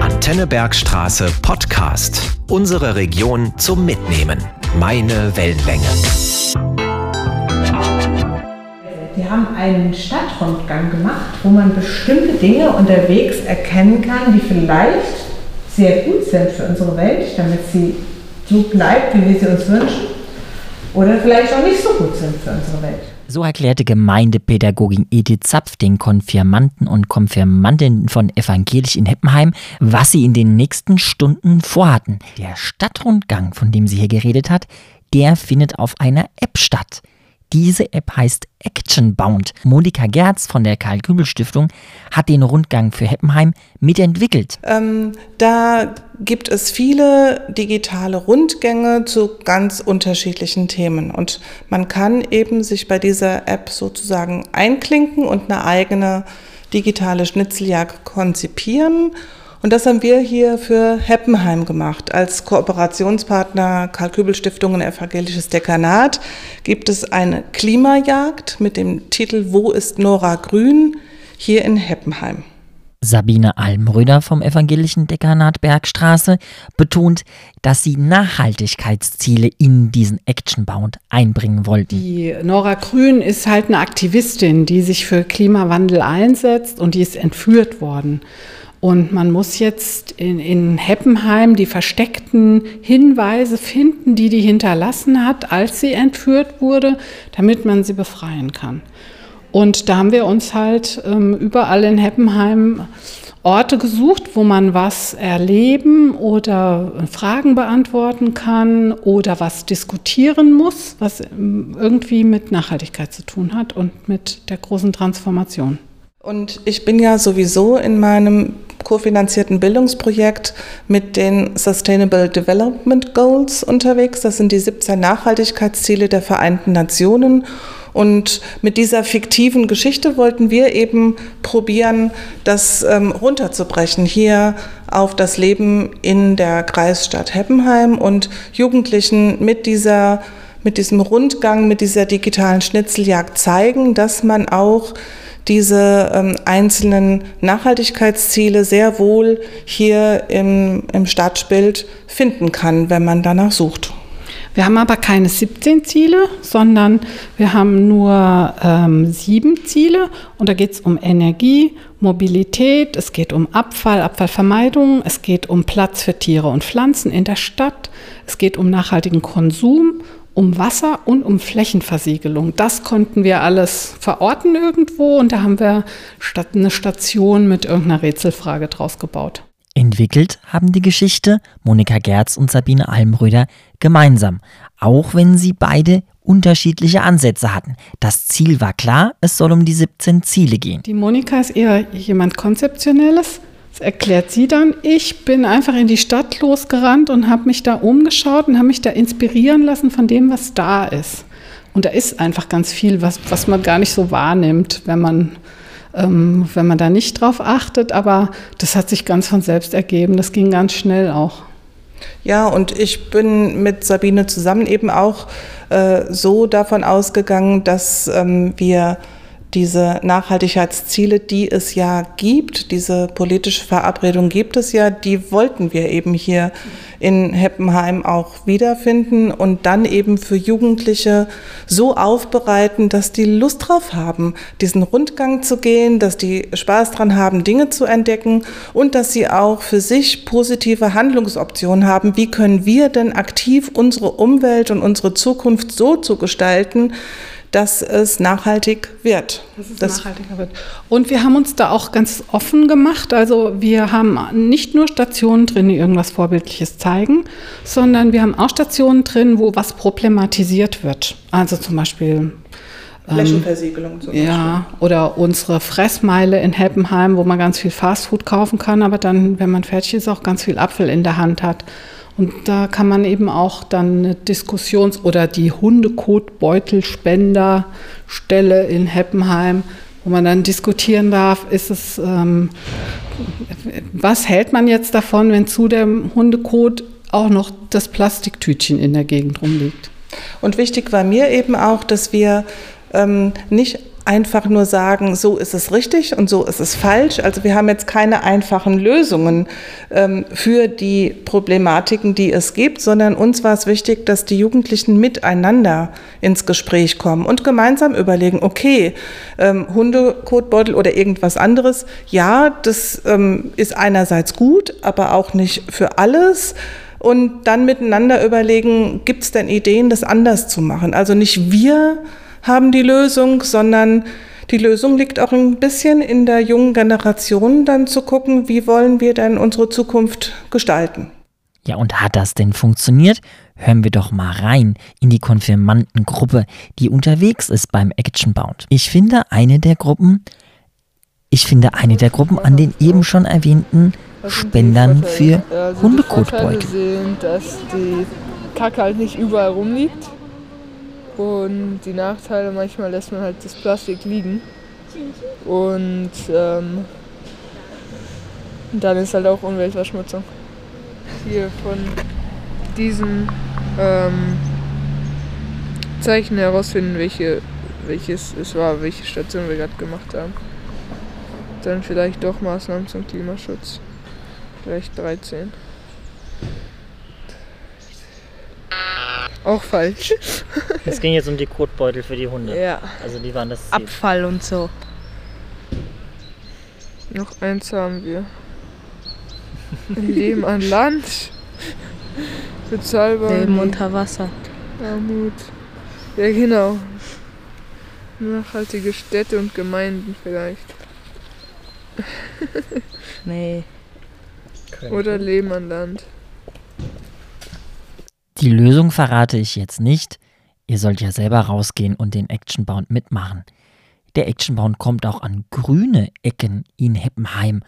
Antennebergstraße Podcast. Unsere Region zum Mitnehmen. Meine Wellenlänge. Wir haben einen Stadtrundgang gemacht, wo man bestimmte Dinge unterwegs erkennen kann, die vielleicht sehr gut sind für unsere Welt, damit sie so bleibt, wie wir sie uns wünschen, oder vielleicht auch nicht so gut sind für unsere Welt. So erklärte Gemeindepädagogin Edith Zapf den Konfirmanten und Konfirmandinnen von Evangelisch in Heppenheim, was sie in den nächsten Stunden vorhatten. Der Stadtrundgang, von dem sie hier geredet hat, der findet auf einer App statt. Diese App heißt Actionbound. Monika Gerz von der Karl-Kübel-Stiftung hat den Rundgang für Heppenheim mitentwickelt. Ähm, da gibt es viele digitale Rundgänge zu ganz unterschiedlichen Themen. Und man kann eben sich bei dieser App sozusagen einklinken und eine eigene digitale Schnitzeljagd konzipieren und das haben wir hier für Heppenheim gemacht. Als Kooperationspartner Karl Kübel Stiftung und Evangelisches Dekanat gibt es eine Klimajagd mit dem Titel Wo ist Nora Grün hier in Heppenheim. Sabine Almröder vom Evangelischen Dekanat Bergstraße betont, dass sie Nachhaltigkeitsziele in diesen Actionbound einbringen wollten. Die Nora Grün ist halt eine Aktivistin, die sich für Klimawandel einsetzt und die ist entführt worden. Und man muss jetzt in, in Heppenheim die versteckten Hinweise finden, die die hinterlassen hat, als sie entführt wurde, damit man sie befreien kann. Und da haben wir uns halt ähm, überall in Heppenheim Orte gesucht, wo man was erleben oder Fragen beantworten kann oder was diskutieren muss, was ähm, irgendwie mit Nachhaltigkeit zu tun hat und mit der großen Transformation. Und ich bin ja sowieso in meinem kofinanzierten Bildungsprojekt mit den Sustainable Development Goals unterwegs. Das sind die 17 Nachhaltigkeitsziele der Vereinten Nationen. Und mit dieser fiktiven Geschichte wollten wir eben probieren, das ähm, runterzubrechen hier auf das Leben in der Kreisstadt Heppenheim und Jugendlichen mit dieser mit diesem Rundgang, mit dieser digitalen Schnitzeljagd zeigen, dass man auch diese ähm, einzelnen Nachhaltigkeitsziele sehr wohl hier im, im Stadtbild finden kann, wenn man danach sucht. Wir haben aber keine 17 Ziele, sondern wir haben nur ähm, sieben Ziele und da geht es um Energie, Mobilität, es geht um Abfall, Abfallvermeidung, es geht um Platz für Tiere und Pflanzen in der Stadt, es geht um nachhaltigen Konsum um Wasser und um Flächenversiegelung. Das konnten wir alles verorten irgendwo und da haben wir statt eine Station mit irgendeiner Rätselfrage draus gebaut. Entwickelt haben die Geschichte Monika Gerz und Sabine Almröder gemeinsam, auch wenn sie beide unterschiedliche Ansätze hatten. Das Ziel war klar, es soll um die 17 Ziele gehen. Die Monika ist eher jemand Konzeptionelles, das erklärt sie dann. Ich bin einfach in die Stadt losgerannt und habe mich da umgeschaut und habe mich da inspirieren lassen von dem, was da ist. Und da ist einfach ganz viel, was, was man gar nicht so wahrnimmt, wenn man, ähm, wenn man da nicht drauf achtet. Aber das hat sich ganz von selbst ergeben. Das ging ganz schnell auch. Ja, und ich bin mit Sabine zusammen eben auch äh, so davon ausgegangen, dass ähm, wir diese Nachhaltigkeitsziele, die es ja gibt, diese politische Verabredung gibt es ja, die wollten wir eben hier in Heppenheim auch wiederfinden und dann eben für Jugendliche so aufbereiten, dass die Lust drauf haben, diesen Rundgang zu gehen, dass die Spaß dran haben, Dinge zu entdecken und dass sie auch für sich positive Handlungsoptionen haben. Wie können wir denn aktiv unsere Umwelt und unsere Zukunft so zu gestalten, dass es nachhaltig wird. Dass es das nachhaltiger wird. Und wir haben uns da auch ganz offen gemacht. Also wir haben nicht nur Stationen drin, die irgendwas Vorbildliches zeigen, sondern wir haben auch Stationen drin, wo was problematisiert wird. Also zum Beispiel ähm, Flächenversiegelung zum Beispiel. Ja, oder unsere Fressmeile in Heppenheim, wo man ganz viel Fastfood kaufen kann, aber dann, wenn man fertig ist, auch ganz viel Apfel in der Hand hat. Und da kann man eben auch dann eine Diskussions- oder die Hundekotbeutelspenderstelle in Heppenheim, wo man dann diskutieren darf, ist es, ähm, was hält man jetzt davon, wenn zu dem Hundekot auch noch das Plastiktütchen in der Gegend rumliegt? Und wichtig war mir eben auch, dass wir ähm, nicht einfach nur sagen, so ist es richtig und so ist es falsch. Also wir haben jetzt keine einfachen Lösungen ähm, für die Problematiken, die es gibt, sondern uns war es wichtig, dass die Jugendlichen miteinander ins Gespräch kommen und gemeinsam überlegen, okay, ähm, Hundekotbeutel oder irgendwas anderes, ja, das ähm, ist einerseits gut, aber auch nicht für alles und dann miteinander überlegen, gibt es denn Ideen, das anders zu machen? Also nicht wir haben die Lösung, sondern die Lösung liegt auch ein bisschen in der jungen Generation, dann zu gucken, wie wollen wir denn unsere Zukunft gestalten. Ja, und hat das denn funktioniert? Hören wir doch mal rein in die Konfirmandengruppe, die unterwegs ist beim Actionbound. Ich finde eine der Gruppen, ich finde eine der Gruppen an den eben schon erwähnten Spendern für also Hundekotbeutel. Die sind, dass die Kacke halt nicht überall rumliegt und die Nachteile, manchmal lässt man halt das Plastik liegen. Und ähm, dann ist halt auch Umweltverschmutzung. Hier von diesen ähm, Zeichen herausfinden, welche, welches es war, welche Station wir gerade gemacht haben. Dann vielleicht doch Maßnahmen zum Klimaschutz. Vielleicht 13. Auch falsch. Es ging jetzt um die Kotbeutel für die Hunde. Ja. Also die waren das Ziel. Abfall und so. Noch eins haben wir. Leben an Land. Bezahlbar. Leben unter Wasser. Armut. Ja, genau. Nachhaltige Städte und Gemeinden vielleicht. Nee. Oder Leben an Land. Die Lösung verrate ich jetzt nicht. Ihr sollt ja selber rausgehen und den Actionbound mitmachen. Der Actionbound kommt auch an grüne Ecken in Heppenheim.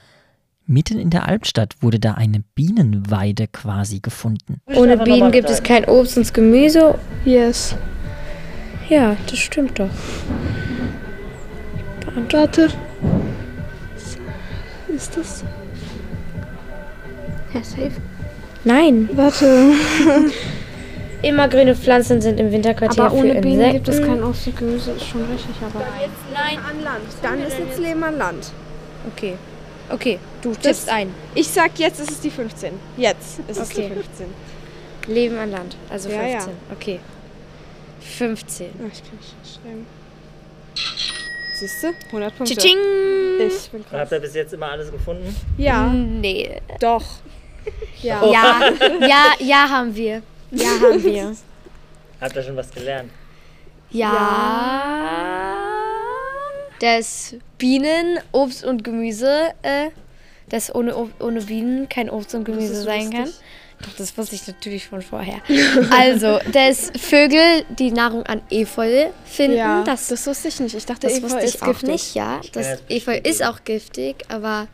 Mitten in der Albstadt wurde da eine Bienenweide quasi gefunden. Ohne Bienen gibt es kein Obst und Gemüse. Yes. Ja, das stimmt doch. Warte. Ist das? Ja, safe. Nein. Warte. Immergrüne Pflanzen sind im Winterquartier Aber ohne für Bienen Insekten. gibt es kein Obst und Gemüse, ist schon richtig, aber. Nein. An Land. Dann ist jetzt Leben an Land. Okay. Okay, du Das- tippst ein. Ich sag, jetzt ist es die 15. Jetzt ist es Okay. die 15. Leben an Land. Also Ja, 15. ja. Okay. 15. Oh, ich kann nicht schreiben. Siehst du? 100 Punkte. Tsching! Ich bin krass. ihr bis jetzt immer alles gefunden? Ja, Nee. doch. Ja. Ja, ja, ja haben wir. Ja haben wir. Habt ihr schon was gelernt? Ja. Dass Bienen, Obst und Gemüse, äh, dass ohne, Ob- ohne Bienen kein Obst und Gemüse sein kann. Doch, das wusste ich natürlich von vorher. Also, dass Vögel die Nahrung an Efeu finden, Ja, das, das, wusste ich nicht. Ich dachte, das Eva wusste ist ich auch giftig. nicht, ja. Das Efeu ist auch giftig, aber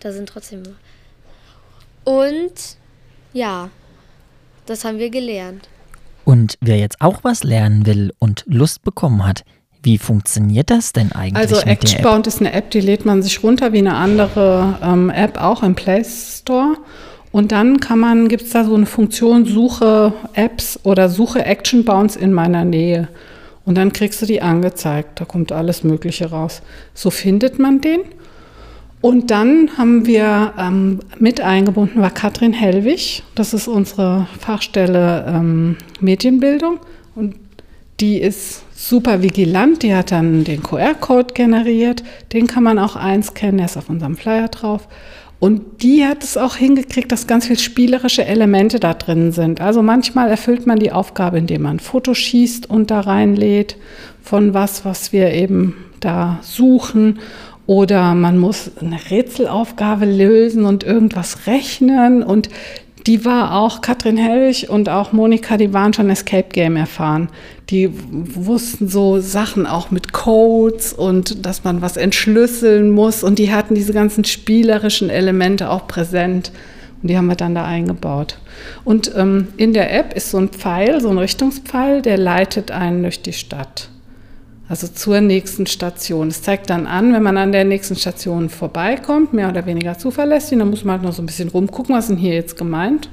da sind trotzdem. Und ja, das haben wir gelernt. Und wer jetzt auch was lernen will und Lust bekommen hat, wie funktioniert das denn eigentlich Also? Actionbound ist eine App, die lädt man sich runter wie eine andere ähm, App auch im Play Store. Und dann kann man, gibt es da so eine Funktion, suche Apps oder suche Actionbounds in meiner Nähe. Und dann kriegst du die angezeigt. Da kommt alles Mögliche raus. So findet man den. Und dann haben wir ähm, mit eingebunden war Katrin Hellwig. Das ist unsere Fachstelle ähm, Medienbildung. Und die ist super vigilant. Die hat dann den QR-Code generiert. Den kann man auch einscannen. Der ist auf unserem Flyer drauf. Und die hat es auch hingekriegt, dass ganz viel spielerische Elemente da drin sind. Also manchmal erfüllt man die Aufgabe, indem man ein Foto schießt und da reinlädt von was, was wir eben da suchen. Oder man muss eine Rätselaufgabe lösen und irgendwas rechnen. Und die war auch, Katrin Helwig und auch Monika, die waren schon Escape Game erfahren. Die wussten so Sachen auch mit Codes und dass man was entschlüsseln muss. Und die hatten diese ganzen spielerischen Elemente auch präsent. Und die haben wir dann da eingebaut. Und ähm, in der App ist so ein Pfeil, so ein Richtungspfeil, der leitet einen durch die Stadt. Also zur nächsten Station. Es zeigt dann an, wenn man an der nächsten Station vorbeikommt, mehr oder weniger zuverlässig, dann muss man halt noch so ein bisschen rumgucken, was ist denn hier jetzt gemeint.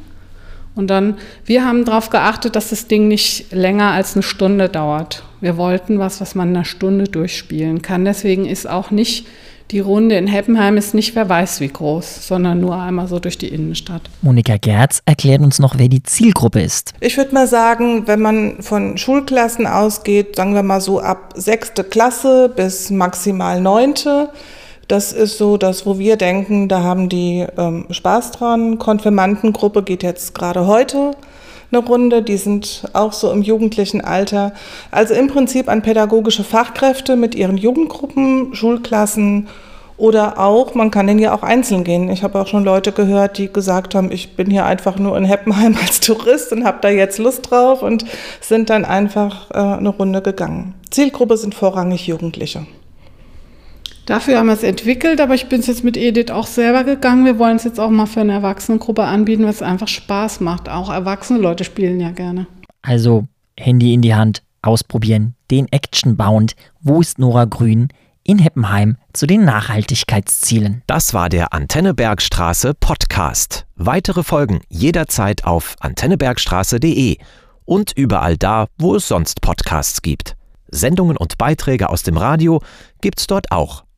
Und dann, wir haben darauf geachtet, dass das Ding nicht länger als eine Stunde dauert. Wir wollten was, was man in einer Stunde durchspielen kann. Deswegen ist auch nicht die Runde in Heppenheim ist nicht wer weiß wie groß, sondern nur einmal so durch die Innenstadt. Monika Gerz erklärt uns noch, wer die Zielgruppe ist. Ich würde mal sagen, wenn man von Schulklassen ausgeht, sagen wir mal so ab sechste Klasse bis maximal neunte. Das ist so das, wo wir denken, da haben die ähm, Spaß dran. Konfirmandengruppe geht jetzt gerade heute eine Runde, die sind auch so im jugendlichen Alter. Also im Prinzip an pädagogische Fachkräfte mit ihren Jugendgruppen, Schulklassen oder auch, man kann den ja auch einzeln gehen. Ich habe auch schon Leute gehört, die gesagt haben, ich bin hier einfach nur in Heppenheim als Tourist und habe da jetzt Lust drauf und sind dann einfach äh, eine Runde gegangen. Zielgruppe sind vorrangig Jugendliche. Dafür haben wir es entwickelt, aber ich bin es jetzt mit Edith auch selber gegangen. Wir wollen es jetzt auch mal für eine Erwachsenengruppe anbieten, was einfach Spaß macht. Auch erwachsene Leute spielen ja gerne. Also Handy in die Hand, ausprobieren, den Action-Bound. Wo ist Nora Grün? In Heppenheim zu den Nachhaltigkeitszielen. Das war der Antennebergstraße Podcast. Weitere Folgen jederzeit auf antennebergstraße.de und überall da, wo es sonst Podcasts gibt. Sendungen und Beiträge aus dem Radio gibt's dort auch